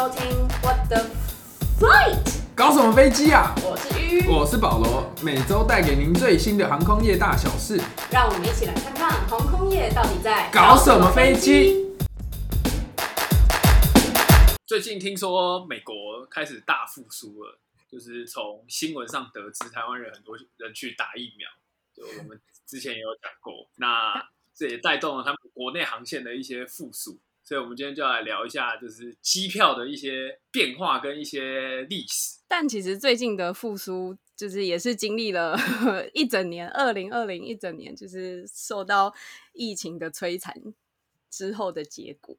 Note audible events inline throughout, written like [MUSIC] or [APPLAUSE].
收听 What the Flight，搞什么飞机啊？我是鱼，我是保罗，每周带给您最新的航空业大小事。让我们一起来看看航空业到底在搞什么飞机？最近听说美国开始大复苏了，就是从新闻上得知，台湾人很多人去打疫苗，就我们之前也有讲过，那这也带动了他们国内航线的一些复苏，所以我们今天就要来聊一下，就是机票的一些变化跟一些历史。但其实最近的复苏，就是也是经历了 [LAUGHS] 一整年，二零二零一整年，就是受到疫情的摧残之后的结果。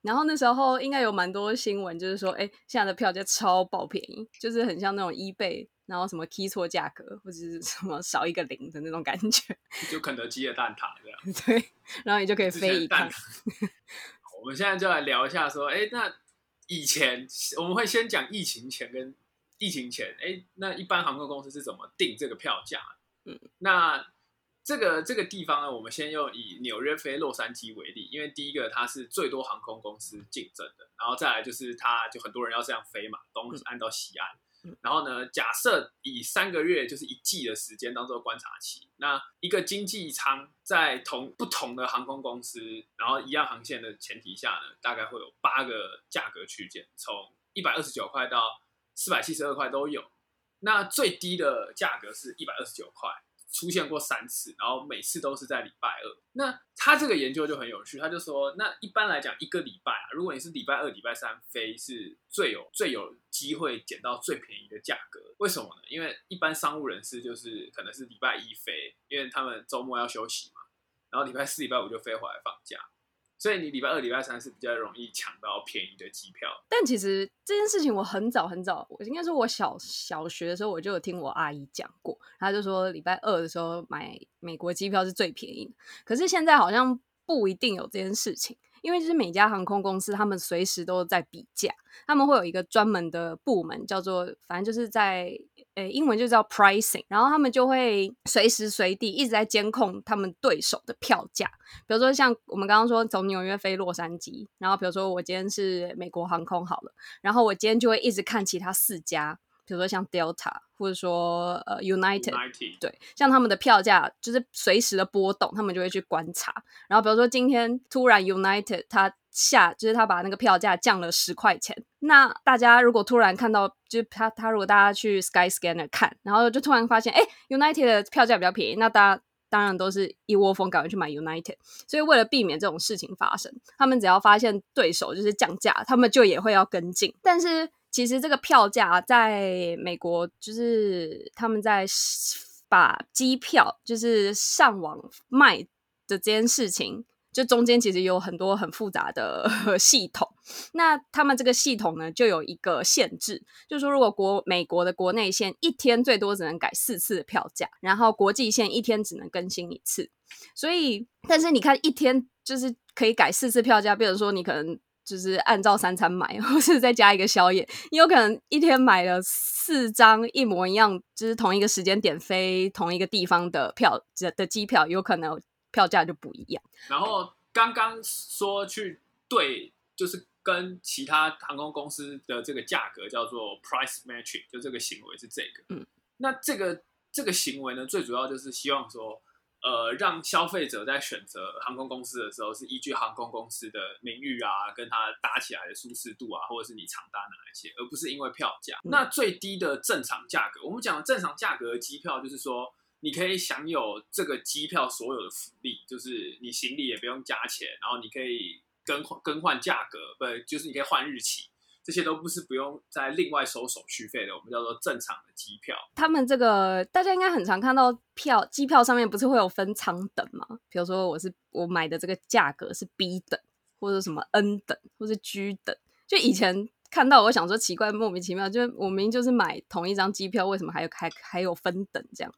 然后那时候应该有蛮多新闻，就是说，哎，现在的票价超爆便宜，就是很像那种 eBay，然后什么 key 错价格，或者是什么少一个零的那种感觉。就肯德基的蛋挞这样。[LAUGHS] 对，然后你就可以飞一趟。[LAUGHS] 我们现在就来聊一下，说，哎，那以前我们会先讲疫情前跟疫情前，哎，那一般航空公司是怎么定这个票价？嗯，那这个这个地方呢，我们先用以纽约飞洛杉矶为例，因为第一个它是最多航空公司竞争的，然后再来就是它就很多人要这样飞嘛，东岸到西岸。嗯然后呢，假设以三个月就是一季的时间当做观察期，那一个经济舱在同不同的航空公司，然后一样航线的前提下呢，大概会有八个价格区间，从一百二十九块到四百七十二块都有。那最低的价格是一百二十九块，出现过三次，然后每次都是在礼拜二。那他这个研究就很有趣，他就说，那一般来讲，一个礼拜啊，如果你是礼拜二、礼拜三飞，是最有最有机会捡到最便宜的价格。为什么呢？因为一般商务人士就是可能是礼拜一飞，因为他们周末要休息嘛，然后礼拜四、礼拜五就飞回来放假，所以你礼拜二、礼拜三是比较容易抢到便宜的机票。但其实这件事情我很早很早，我应该说我小小学的时候我就有听我阿姨讲过，她就说礼拜二的时候买美国机票是最便宜的。可是现在好像不一定有这件事情，因为就是每家航空公司他们随时都在比价，他们会有一个专门的部门叫做，反正就是在呃英文就叫 pricing，然后他们就会随时随地一直在监控他们对手的票价。比如说像我们刚刚说从纽约飞洛杉矶，然后比如说我今天是美国航空好了，然后我今天就会一直看其他四家，比如说像 Delta 或者说呃 United。United 对，像他们的票价就是随时的波动，他们就会去观察。然后比如说今天突然 United 它下，就是它把那个票价降了十块钱，那大家如果突然看到，就是他他如果大家去 Sky Scanner 看，然后就突然发现，哎，United 的票价比较便宜，那大家。当然都是一窝蜂赶快去买 United，所以为了避免这种事情发生，他们只要发现对手就是降价，他们就也会要跟进。但是其实这个票价在美国，就是他们在把机票就是上网卖的这件事情，就中间其实有很多很复杂的 [LAUGHS] 系统。那他们这个系统呢，就有一个限制，就是说如果国美国的国内线一天最多只能改四次票价，然后国际线一天只能更新一次。所以，但是你看一天就是可以改四次票价，比如说你可能就是按照三餐买，[LAUGHS] 或是再加一个宵夜，你有可能一天买了四张一模一样，就是同一个时间点飞同一个地方的票的机票，有可能票价就不一样。然后刚刚说去对，就是跟其他航空公司的这个价格叫做 price matching，就这个行为是这个。嗯，那这个这个行为呢，最主要就是希望说，呃，让消费者在选择航空公司的时候，是依据航空公司的名誉啊，跟它搭起来的舒适度啊，或者是你常搭哪一些，而不是因为票价。嗯那最低的正常价格，我们讲的正常价格的机票，就是说。你可以享有这个机票所有的福利，就是你行李也不用加钱，然后你可以更换更换价格，不就是你可以换日期，这些都不是不用再另外收手续费的，我们叫做正常的机票。他们这个大家应该很常看到票机票上面不是会有分舱等吗？比如说我是我买的这个价格是 B 等，或者什么 N 等，或是 G 等。就以前看到我想说奇怪莫名其妙，就是我明明就是买同一张机票，为什么还有还还有分等这样？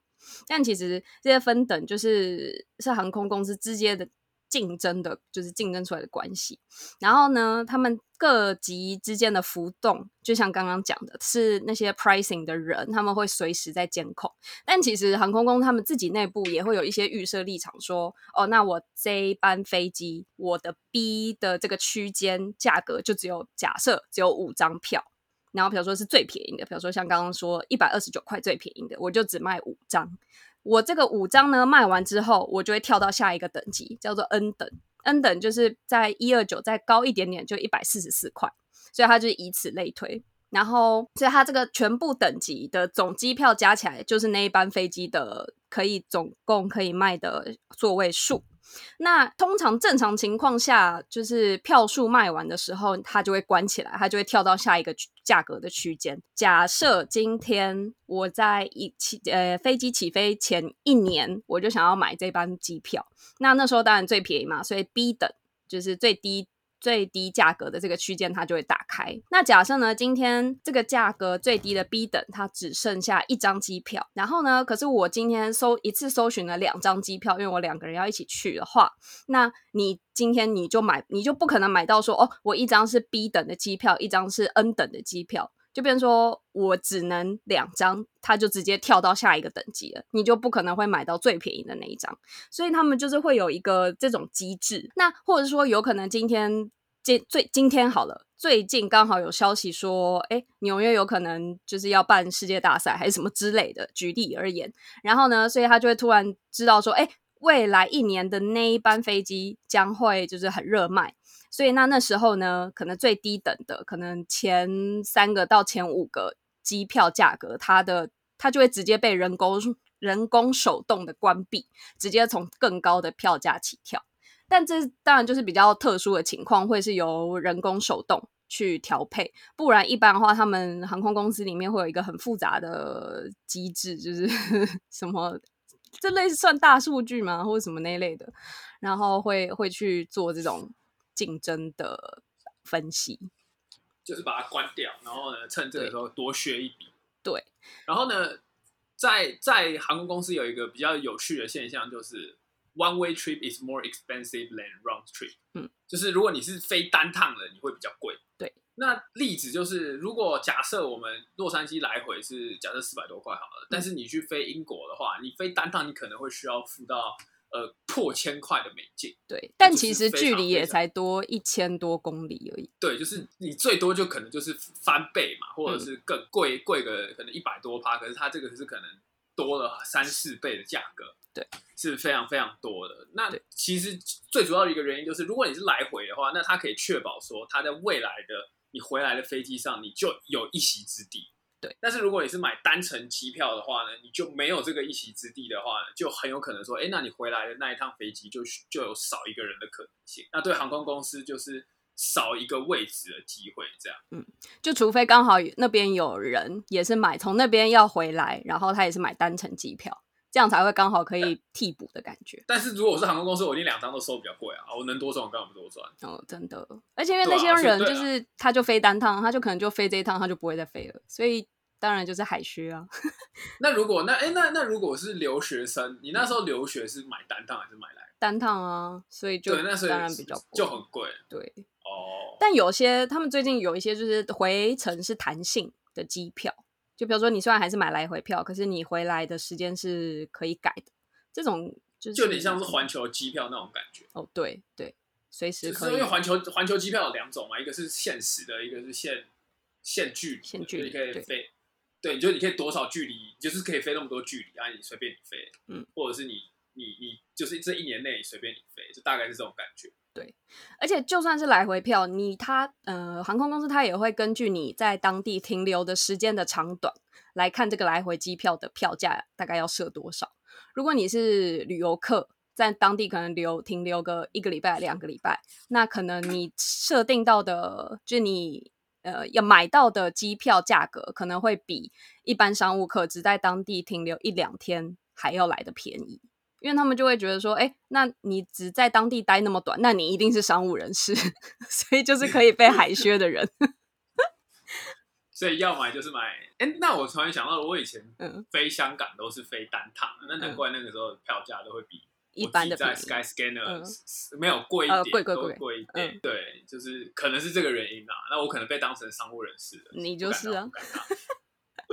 但其实这些分等就是是航空公司直接的竞争的，就是竞争出来的关系。然后呢，他们各级之间的浮动，就像刚刚讲的，是那些 pricing 的人，他们会随时在监控。但其实航空公司他们自己内部也会有一些预设立场，说哦，那我这一班飞机，我的 B 的这个区间价格就只有假设只有五张票。然后比如说是最便宜的，比如说像刚刚说一百二十九块最便宜的，我就只卖五张。我这个五张呢卖完之后，我就会跳到下一个等级，叫做 N 等。N 等就是在一二九再高一点点，就一百四十四块。所以它就是以此类推。然后，所以它这个全部等级的总机票加起来，就是那一班飞机的可以总共可以卖的座位数。那通常正常情况下，就是票数卖完的时候，它就会关起来，它就会跳到下一个价格的区间。假设今天我在一起呃飞机起飞前一年，我就想要买这班机票，那那时候当然最便宜嘛，所以 B 等就是最低。最低价格的这个区间，它就会打开。那假设呢，今天这个价格最低的 B 等，它只剩下一张机票。然后呢，可是我今天搜一次搜寻了两张机票，因为我两个人要一起去的话，那你今天你就买，你就不可能买到说哦，我一张是 B 等的机票，一张是 N 等的机票。就变成说我只能两张，他就直接跳到下一个等级了，你就不可能会买到最便宜的那一张，所以他们就是会有一个这种机制。那或者说有可能今天今最今天好了，最近刚好有消息说，哎，纽约有可能就是要办世界大赛还是什么之类的。举例而言，然后呢，所以他就会突然知道说，哎，未来一年的那一班飞机将会就是很热卖。所以那那时候呢，可能最低等的，可能前三个到前五个机票价格，它的它就会直接被人工人工手动的关闭，直接从更高的票价起跳。但这当然就是比较特殊的情况，会是由人工手动去调配，不然一般的话，他们航空公司里面会有一个很复杂的机制，就是 [LAUGHS] 什么这类似算大数据吗，或者什么那一类的，然后会会去做这种。竞争的分析，就是把它关掉，然后呢，趁这个时候多削一笔。对，然后呢，在在航空公司有一个比较有趣的现象，就是 one way trip is more expensive than round trip。嗯，就是如果你是飞单趟的，你会比较贵。对，那例子就是，如果假设我们洛杉矶来回是假设四百多块好了，但是你去飞英国的话，你飞单趟你可能会需要付到。呃，破千块的美金，对，但其实距离也才多一千多公里而已。对，就是你最多就可能就是翻倍嘛，或者是更贵贵个可能一百多趴，可是它这个是可能多了三四倍的价格，对，是非常非常多的。那其实最主要的一个原因就是，如果你是来回的话，那它可以确保说，它在未来的你回来的飞机上，你就有一席之地。对，但是如果你是买单程机票的话呢，你就没有这个一席之地的话呢，就很有可能说，哎，那你回来的那一趟飞机就就有少一个人的可能性。那对航空公司就是少一个位置的机会，这样。嗯，就除非刚好那边有人也是买从那边要回来，然后他也是买单程机票，这样才会刚好可以替补的感觉。但是如果我是航空公司，我一定两张都收比较贵啊，我能多赚我干嘛不多赚？哦，真的，而且因为那些人就是他就飞单趟，他就可能就飞这一趟，他就不会再飞了，所以。当然就是海靴啊。[LAUGHS] 那如果那哎那那如果是留学生，你那时候留学是买单趟还是买来单趟啊？所以就那当然比较就很贵。对哦。但有些他们最近有一些就是回程是弹性的机票，就比如说你虽然还是买来回票，可是你回来的时间是可以改的。这种就是就有点像是环球机票那种感觉。哦，对对，随时可以。因为环球环球机票有两种嘛，一个是限时的，一个是限限距离，限距离可以飞。对，你就你可以多少距离，就是可以飞那么多距离，啊，你随便你飞，嗯，或者是你你你就是这一年内随便你飞，就大概是这种感觉。对，而且就算是来回票，你他呃航空公司他也会根据你在当地停留的时间的长短来看这个来回机票的票价大概要设多少。如果你是旅游客，在当地可能留停留个一个礼拜、两个礼拜，那可能你设定到的就你。呃，要买到的机票价格可能会比一般商务客只在当地停留一两天还要来的便宜，因为他们就会觉得说，哎，那你只在当地待那么短，那你一定是商务人士，[LAUGHS] 所以就是可以被海削的人。[LAUGHS] 所以要买就是买。哎，那我突然想到，我以前飞香港都是飞单趟，那难怪那个时候票价都会比一般的在 Sky Scanner、嗯是没有贵一呃点，都贵贵贵贵一点。嗯对，就是可能是这个原因啦。那我可能被当成商务人士了，你就是啊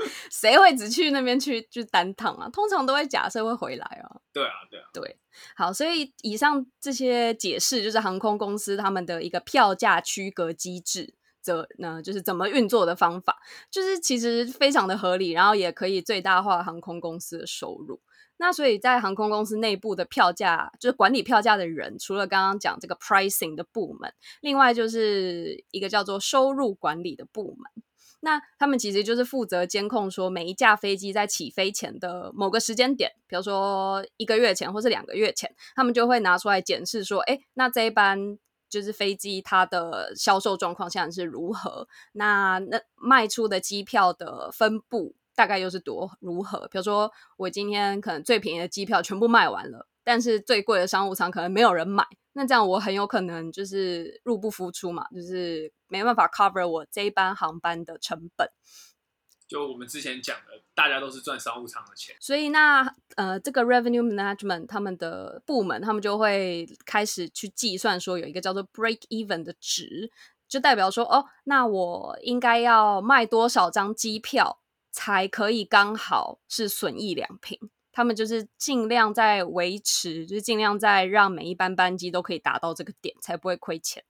[LAUGHS] 谁会只去那边去去单趟啊？通常都会假设会回来啊。对啊，对啊，对好，所以以上这些解释就是航空公司他们的一个票价区隔机制。则呢，就是怎么运作的方法，就是其实非常的合理，然后也可以最大化航空公司的收入。那所以在航空公司内部的票价，就是管理票价的人，除了刚刚讲这个 pricing 的部门，另外就是一个叫做收入管理的部门。那他们其实就是负责监控说每一架飞机在起飞前的某个时间点，比如说一个月前或是两个月前，他们就会拿出来检视说，哎，那这一班就是飞机它的销售状况现在是如何？那那卖出的机票的分布大概又是多如何？比如说我今天可能最便宜的机票全部卖完了，但是最贵的商务舱可能没有人买，那这样我很有可能就是入不敷出嘛，就是没办法 cover 我这一班航班的成本。就我们之前讲的，大家都是赚商务舱的钱。所以那呃，这个 revenue management 他们的部门，他们就会开始去计算说有一个叫做 break even 的值，就代表说哦，那我应该要卖多少张机票才可以刚好是损益两平。他们就是尽量在维持，就是尽量在让每一班班机都可以达到这个点，才不会亏钱。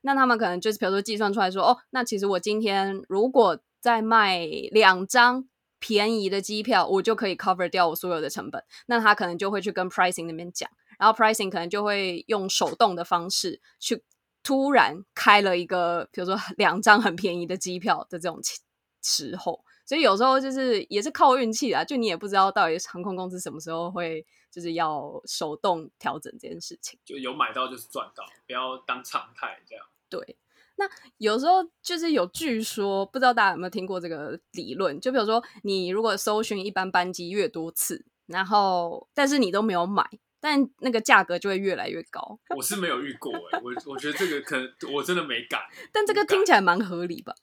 那他们可能就是比如说计算出来说，哦，那其实我今天如果再卖两张便宜的机票，我就可以 cover 掉我所有的成本。那他可能就会去跟 pricing 那边讲，然后 pricing 可能就会用手动的方式去突然开了一个，比如说两张很便宜的机票的这种情时候。所以有时候就是也是靠运气啦，就你也不知道到底航空公司什么时候会就是要手动调整这件事情。就有买到就是赚到，不要当常态这样。对，那有时候就是有据说，不知道大家有没有听过这个理论？就比如说，你如果搜寻一般班机越多次，然后但是你都没有买，但那个价格就会越来越高。我是没有遇过哎、我我觉得这个可能我真的没敢。[LAUGHS] 但这个听起来蛮合理吧？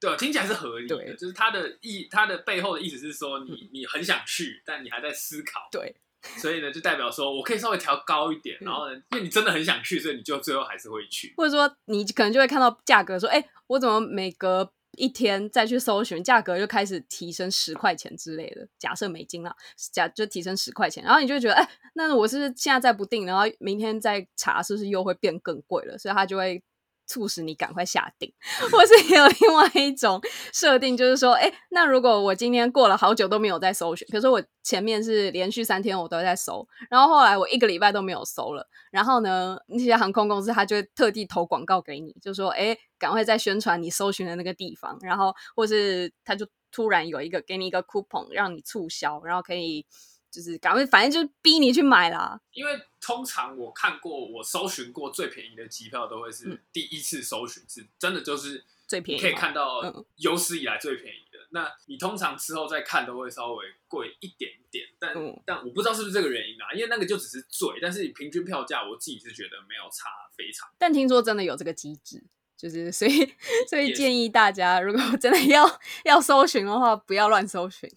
对，啊听起来是合理的，对就是它的意，它的背后的意思是说你，你很想去，但你还在思考，对，所以呢，就代表说我可以稍微调高一点，嗯然后呢，因为你真的很想去，所以你就最后还是会去。或者说你可能就会看到价格说，哎、我怎么每隔一天再去搜寻，价格就开始提升十块钱之类的。假设美金啦，假就提升十块钱，然后你就会觉得，哎、那我是现在再不定，然后明天再查，是不是又会变更贵了？所以它就会促使你赶快下定，[LAUGHS] 或是有另外一种设定，就是说，哎、那如果我今天过了好久都没有在搜寻，比如说我前面是连续三天我都在搜，然后后来我一个礼拜都没有搜了，然后呢，那些航空公司他就会特地投广告给你，就说，哎、赶快再宣传你搜寻的那个地方，然后或是他就突然有一个给你一个 coupon 让你促销，然后可以就是赶快，反正就是逼你去买啦。因为通常我看过，我搜寻过最便宜的机票，都会嗯是第一次搜寻是真的就是最便宜你可以看到嗯有史以来最便宜的。那你通常之后再看都会稍微贵一点点，但、嗯但我不知道是不是这个原因啊，因为那个就只是最，但是你平均票价我自己是觉得没有差非常。但听说真的有这个机制，就是 [LAUGHS] 所以所以建议大家，如果真的要要搜寻的话，不要乱搜寻。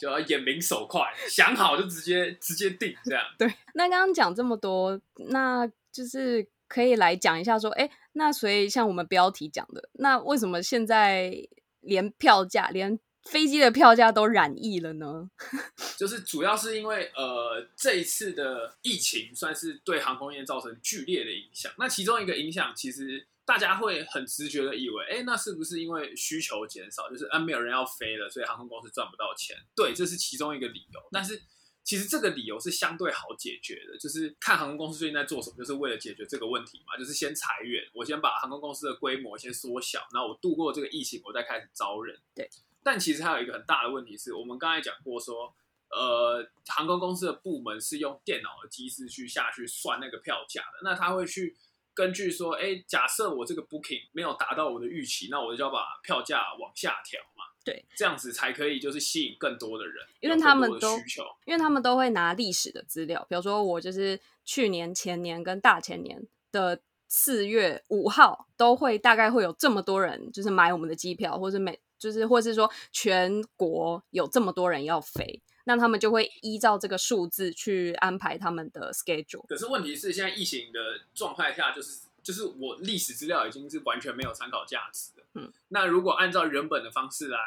就要眼明手快，想好就直接直接定这样。[LAUGHS] 对，那刚刚讲这么多，那就是可以来讲一下说，哎，那所以像我们标题讲的，那为什么现在连票价、连飞机的票价都染疫了呢？[LAUGHS] 就是主要是因为呃这一次的疫情算是对航空业造成剧烈的影响。那其中一个影响，其实大家会很直觉的以为，哎，那是不是因为需求减少，就是啊没有人要飞了，所以航空公司赚不到钱？对，这是其中一个理由。但是其实这个理由是相对好解决的，就是看航空公司最近在做什么，就是为了解决这个问题嘛，就是先裁员，我先把航空公司的规模先缩小，然后我度过这个疫情，我再开始招人。对。但其实还有一个很大的问题是，我们刚才讲过说，呃，航空公司的部门是用电脑的机制去下去算那个票价的，那他会去根据说，哎，假设我这个 booking 没有达到我的预期，那我就要把票价往下调嘛，对，这样子才可以就是吸引更多的人，因为他们都需求，因为他们都会拿历史的资料，比如说我就是去年、前年跟大前年的四月五号，都会大概会有这么多人就是买我们的机票，或是每就是或是说全国有这么多人要飞。那他们就会依照这个数字去安排他们的 schedule。可是问题是，现在疫情的状态下，就是就是我历史资料已经是完全没有参考价值的。嗯，那如果按照原本的方式来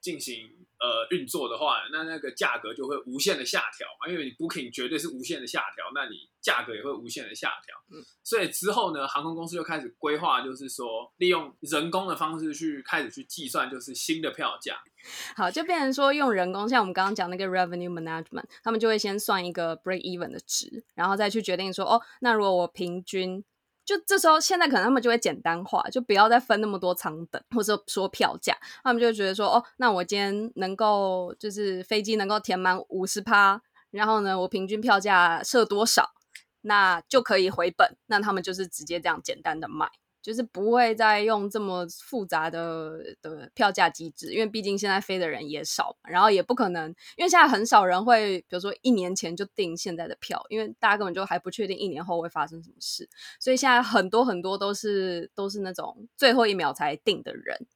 进行呃运作的话，那那个价格就会无限的下调嘛，因为你 booking 绝对是无限的下调，那你价格也会无限的下调。嗯，所以之后呢，航空公司就开始规划，就是说利用人工的方式去开始去计算，就是新的票价。好，就变成说用人工，像我们刚刚讲那个 revenue management，他们就会先算一个 break even 的值，然后再去决定说，哦，那如果我平均，就这时候现在可能他们就会简单化，就不要再分那么多舱等，或者说票价，他们就觉得说，哦，那我今天能够就是飞机能够填满五十趴，然后呢，我平均票价设多少，那就可以回本，那他们就是直接这样简单的卖。就是不会再用这么复杂的的票价机制，因为毕竟现在飞的人也少，然后也不可能，因为现在很少人会，比如说一年前就订现在的票，因为大家根本就还不确定一年后会发生什么事，所以现在很多很多都是都是那种最后一秒才订的人，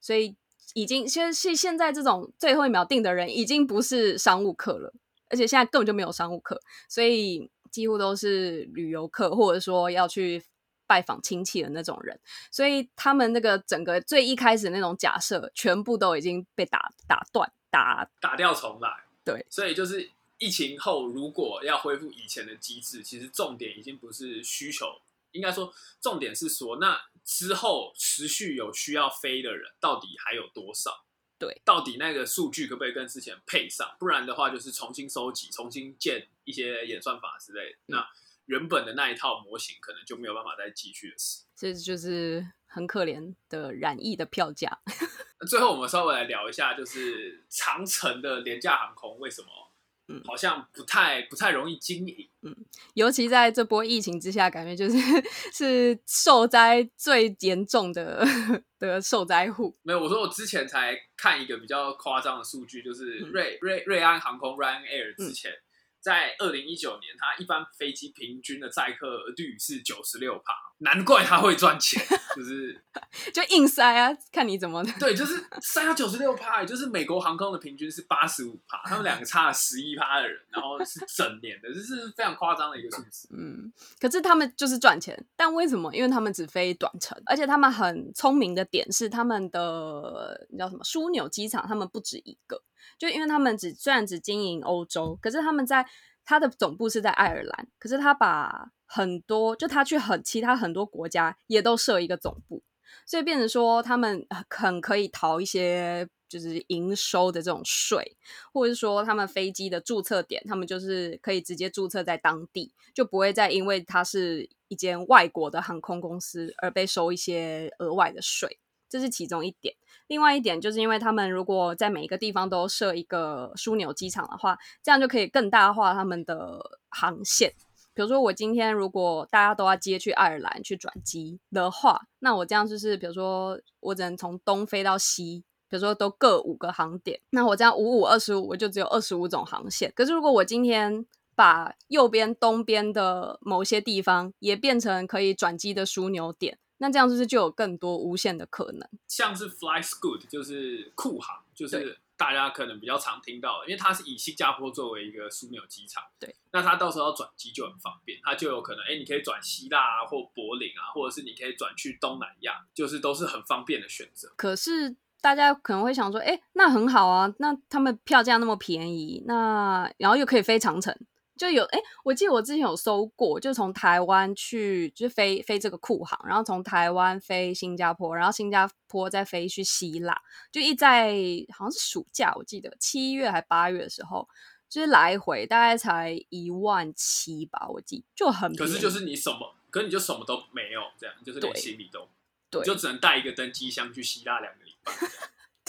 所以已经现是现在这种最后一秒订的人已经不是商务客了，而且现在根本就没有商务客，所以几乎都是旅游客，或者说要去。拜访亲戚的那种人，所以他们那个整个最一开始那种假设，全部都已经被打打断、打打掉重来。对，所以就是疫情后，如果要恢复以前的机制，其实重点已经不是需求，应该说重点是说，那之后持续有需要飞的人，到底还有多少？对，到底那个数据可不可以跟之前配上？不然的话，就是重新收集、重新建一些演算法之类的。那原本的那一套模型可能就没有办法再继续的使，这就是很可怜的染疫的票价。[LAUGHS] 那最后我们稍微来聊一下，就是长城的廉价航空为什么，嗯，好像不太不太容易经营，嗯，尤其在这波疫情之下，感觉就是 [LAUGHS] 是受灾最严重的的受灾户。没有，我说我之前才看一个比较夸张的数据，就是瑞瑞瑞安航空 Ryanair 之前。在二零一九年，它一般飞机平均的载客率是九十六趴，难怪它会赚钱，就是 [LAUGHS] 就硬塞啊，看你怎么对，就是塞到九十六趴，也就是美国航空的平均是八十五趴，他们两个差了十一趴的人，然后是整年的，这是非常夸张的一个数字。[LAUGHS] 嗯，可是他们就是赚钱，但为什么？因为他们只飞短程，而且他们很聪明的点是，他们的你知道什么枢纽机场，他们不止一个。就因为他们只虽然只经营欧洲，可是他们在他的总部是在爱尔兰，可是他把很多就他去很其他很多国家也都设一个总部，所以变成说他们很可以逃一些就是营收的这种税，或者是说他们飞机的注册点，他们就是可以直接注册在当地，就不会再因为它是一间外国的航空公司而被收一些额外的税。这是其中一点，另外一点就是因为他们如果在每一个地方都设一个枢纽机场的话，这样就可以更大化他们的航线。比如说，我今天如果大家都要接去爱尔兰去转机的话，那我这样就是，比如说我只能从东飞到西，比如说都各五个航点，那我这样五五二十五，我就只有二十五种航线。可是如果我今天把右边东边的某些地方也变成可以转机的枢纽点。那这样就是就有更多无限的可能，像是 FlyScoot 就是酷航，就是大家可能比较常听到，因为它是以新加坡作为一个枢纽机场，对，那它到时候要转机就很方便，它就有可能，哎，你可以转希腊啊，或柏林啊，或者是你可以转去东南亚，就是都是很方便的选择。可是大家可能会想说，哎，那很好啊，那他们票价那么便宜，那然后又可以飞长城。就有哎，我记得我之前有搜过，就从台湾去，就是飞飞这个库航，然后从台湾飞新加坡，然后新加坡再飞去希腊，就一在好像是暑假，我记得七月还八月的时候，就是来回大概才一万七吧，我记就很。可是就是你什么，可是你就什么都没有，这样就是连行李都，对，就只能带一个登机箱去希腊两个礼拜。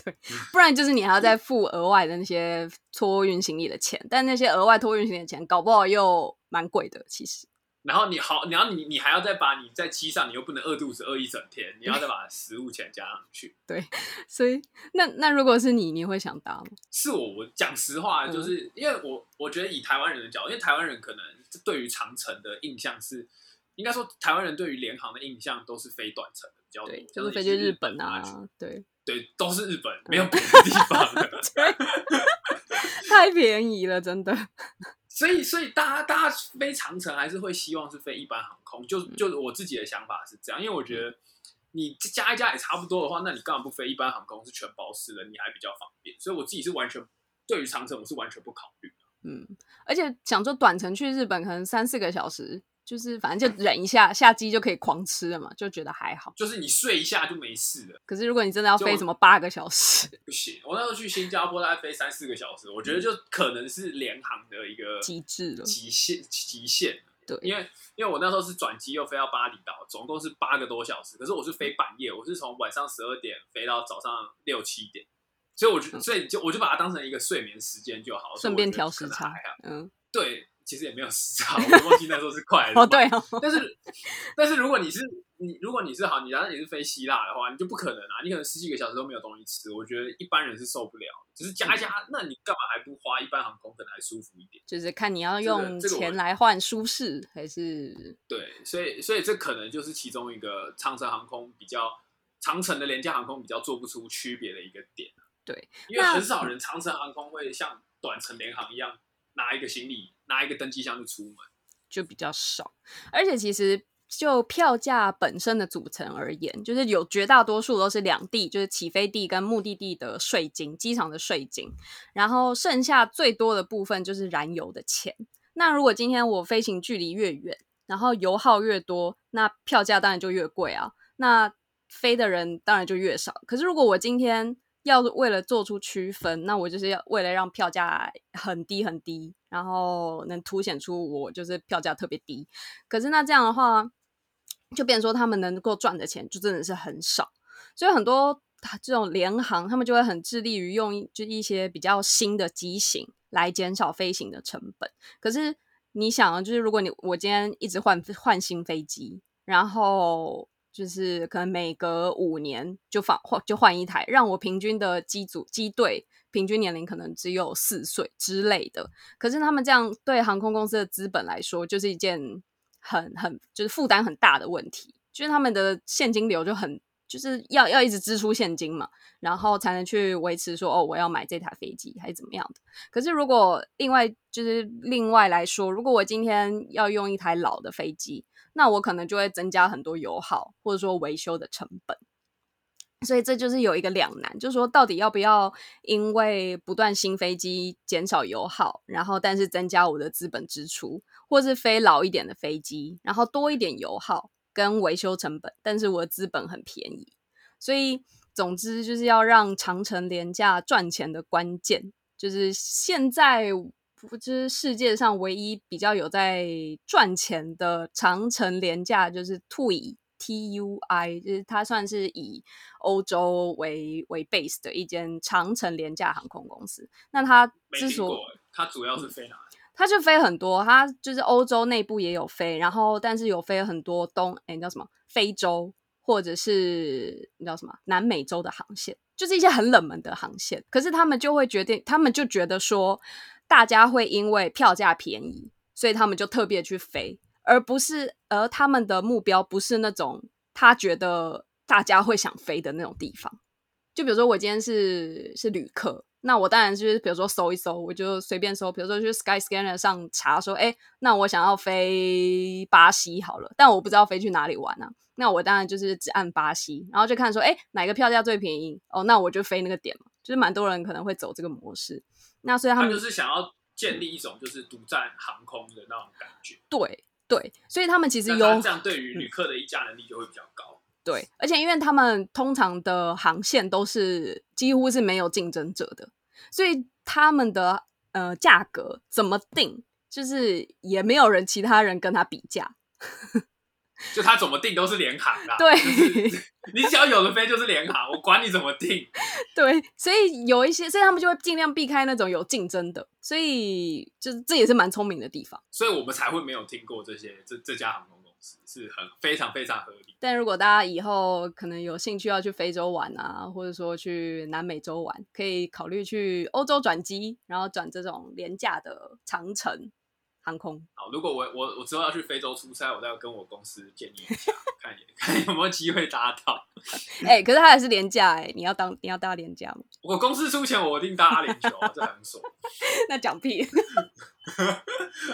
[LAUGHS] 不然就是你还要再付额外的那些托运行李的钱，但那些额外托运行李的钱，搞不好又蛮贵的。其实，然后你好，然后你你还要再把你在机上，你又不能饿肚子饿一整天，你要再把 [LAUGHS] 食物钱加上去。对，所以那那如果是你，你会想搭吗？是我，我讲实话，就是因为我我觉得以台湾人的角度，因为台湾人可能对于长城的印象是，应该说台湾人对于联航的印象都是飞短程的比较多，就是飞去日本啊，对。对，都是日本，没有别的地方。[LAUGHS] 太便宜了，真的。[LAUGHS] 所以，所以大家大家飞长城还是会希望是飞一般航空，就就我自己的想法是这样，因为我觉得你加一加也差不多的话，那你干嘛不飞一般航空是全包式的，你还比较方便。所以我自己是完全对于长城我是完全不考虑的。嗯，而且想说短程去日本可能三四个小时，就是反正就忍一下，下机就可以狂吃了嘛，就觉得还好。就是你睡一下就没事了。可是如果你真的要飞什么八个小时，[LAUGHS] 不行，我那时候去新加坡大概飞三四个小时，我觉得就可能是联航的一个极致了极限极限。对因为因为我那时候是转机又飞到巴厘岛，总共是八个多小时，可是我是飞半夜，我是从晚上十二点飞到早上六七点，所以我就所以就我就把它当成一个睡眠时间就好，顺便调时差。嗯，对，其实也没有时差，我忘记那时候是快的。哦对哦，但是，但是如果你是你，如果你是好，你然后你是飞希腊的话，你就不可能啊！你可能十几个小时都没有东西吃，我觉得一般人是受不了。只是加一加，那你干嘛还不花一般航空可能还舒服一点？就是看你要用这个钱来换舒适还是对，所以所以这可能就是其中一个长城航空比较长城的廉价航空比较做不出区别的一个点。对，因为很少人长城航空会像短程联航一样拿一个行李拿一个登机箱就出门。就比较少，而且其实就票价本身的组成而言，就是有绝大多数都是两地，就是起飞地跟目的地的税金，机场的税金，然后剩下最多的部分就是燃油的钱。那如果今天我飞行距离越远，然后油耗越多，那票价当然就越贵啊。那飞的人当然就越少。可是如果我今天要为了做出区分，那我就是要为了让票价很低很低，然后能凸显出我就是票价特别低。可是那这样的话，就变成说他们能够赚的钱就真的是很少，所以很多这种联航他们就会很致力于用就一些比较新的机型来减少飞行的成本。可是你想，就是如果你我今天一直换换新飞机，然后就是可能每隔五年就放换就换一台，让我平均的机组机队平均年龄可能只有四岁之类的。可是他们这样对航空公司的资本来说，就是一件很很就是负担很大的问题，就是他们的现金流就很就是要要一直支出现金嘛，然后才能去维持说哦我要买这台飞机还是怎么样的。可是如果另外就是另外来说，如果我今天要用一台老的飞机，那我可能就会增加很多油耗或者说维修的成本。所以这就是有一个两难，就是说到底要不要因为不断新飞机减少油耗，然后但是增加我的资本支出，或是飞老一点的飞机，然后多一点油耗跟维修成本，但是我的资本很便宜。所以总之就是要让长城廉价赚钱的关键，就是现在不就是世界上唯一比较有在赚钱的长城廉价，就是 TUI。TUI 就是它算是以欧洲为为 base 的一间长城廉价航空公司。那它之所它主要是飞哪里？他就飞很多，他就是欧洲内部也有飞，然后但是有飞很多东，哎，叫什么？非洲或者是你知道什么？南美洲的航线，就是一些很冷门的航线。可是他们就会决定，他们就觉得说，大家会因为票价便宜，所以他们就特别去飞，而不是而他们的目标不是那种他觉得大家会想飞的那种地方。就比如说我今天是是旅客，那我当然就是比如说搜一搜，我就随便搜，比如说去 Skyscanner 上查说，哎，那我想要飞巴西好了，但我不知道飞去哪里玩啊。那我当然就是只按巴西，然后就看说，哎，哪个票价最便宜？哦，那我就飞那个点嘛。就是蛮多人可能会走这个模式。那所以他们就是想要建立一种就是独占航空的那种感觉。对对，所以他们其实有他这样对于旅客的议价能力就会比较高。对，而且因为他们通常的航线都是几乎是没有竞争者的，所以他们的呃价格怎么定，就是也没有人其他人跟他比价。[LAUGHS] 就他怎么定都是联航啦，对就是 [LAUGHS] 你只要有的飞就是联航，我管你怎么定。对，所以有一些，所以他们就会尽量避开那种有竞争的，所以就是这也是蛮聪明的地方。所以我们才会没有听过这些这这家航空公司是很非常非常合理。但如果大家以后可能有兴趣要去非洲玩啊，或者说去南美洲玩，可以考虑去欧洲转机，然后转这种廉价的长城航空。好，如果我我我之后要去非洲出差，我再跟我公司建议一下，[LAUGHS] 看看有没有机会搭到。[LAUGHS] 哎、可是它还是廉价哎，你要当你要搭廉价吗？我公司出钱，我一定搭阿联酋啊，这很爽。[LAUGHS] 那讲屁！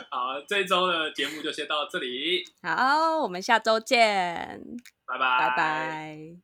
好，这一周的节目就先到这里，好，我们下周见，拜拜，拜拜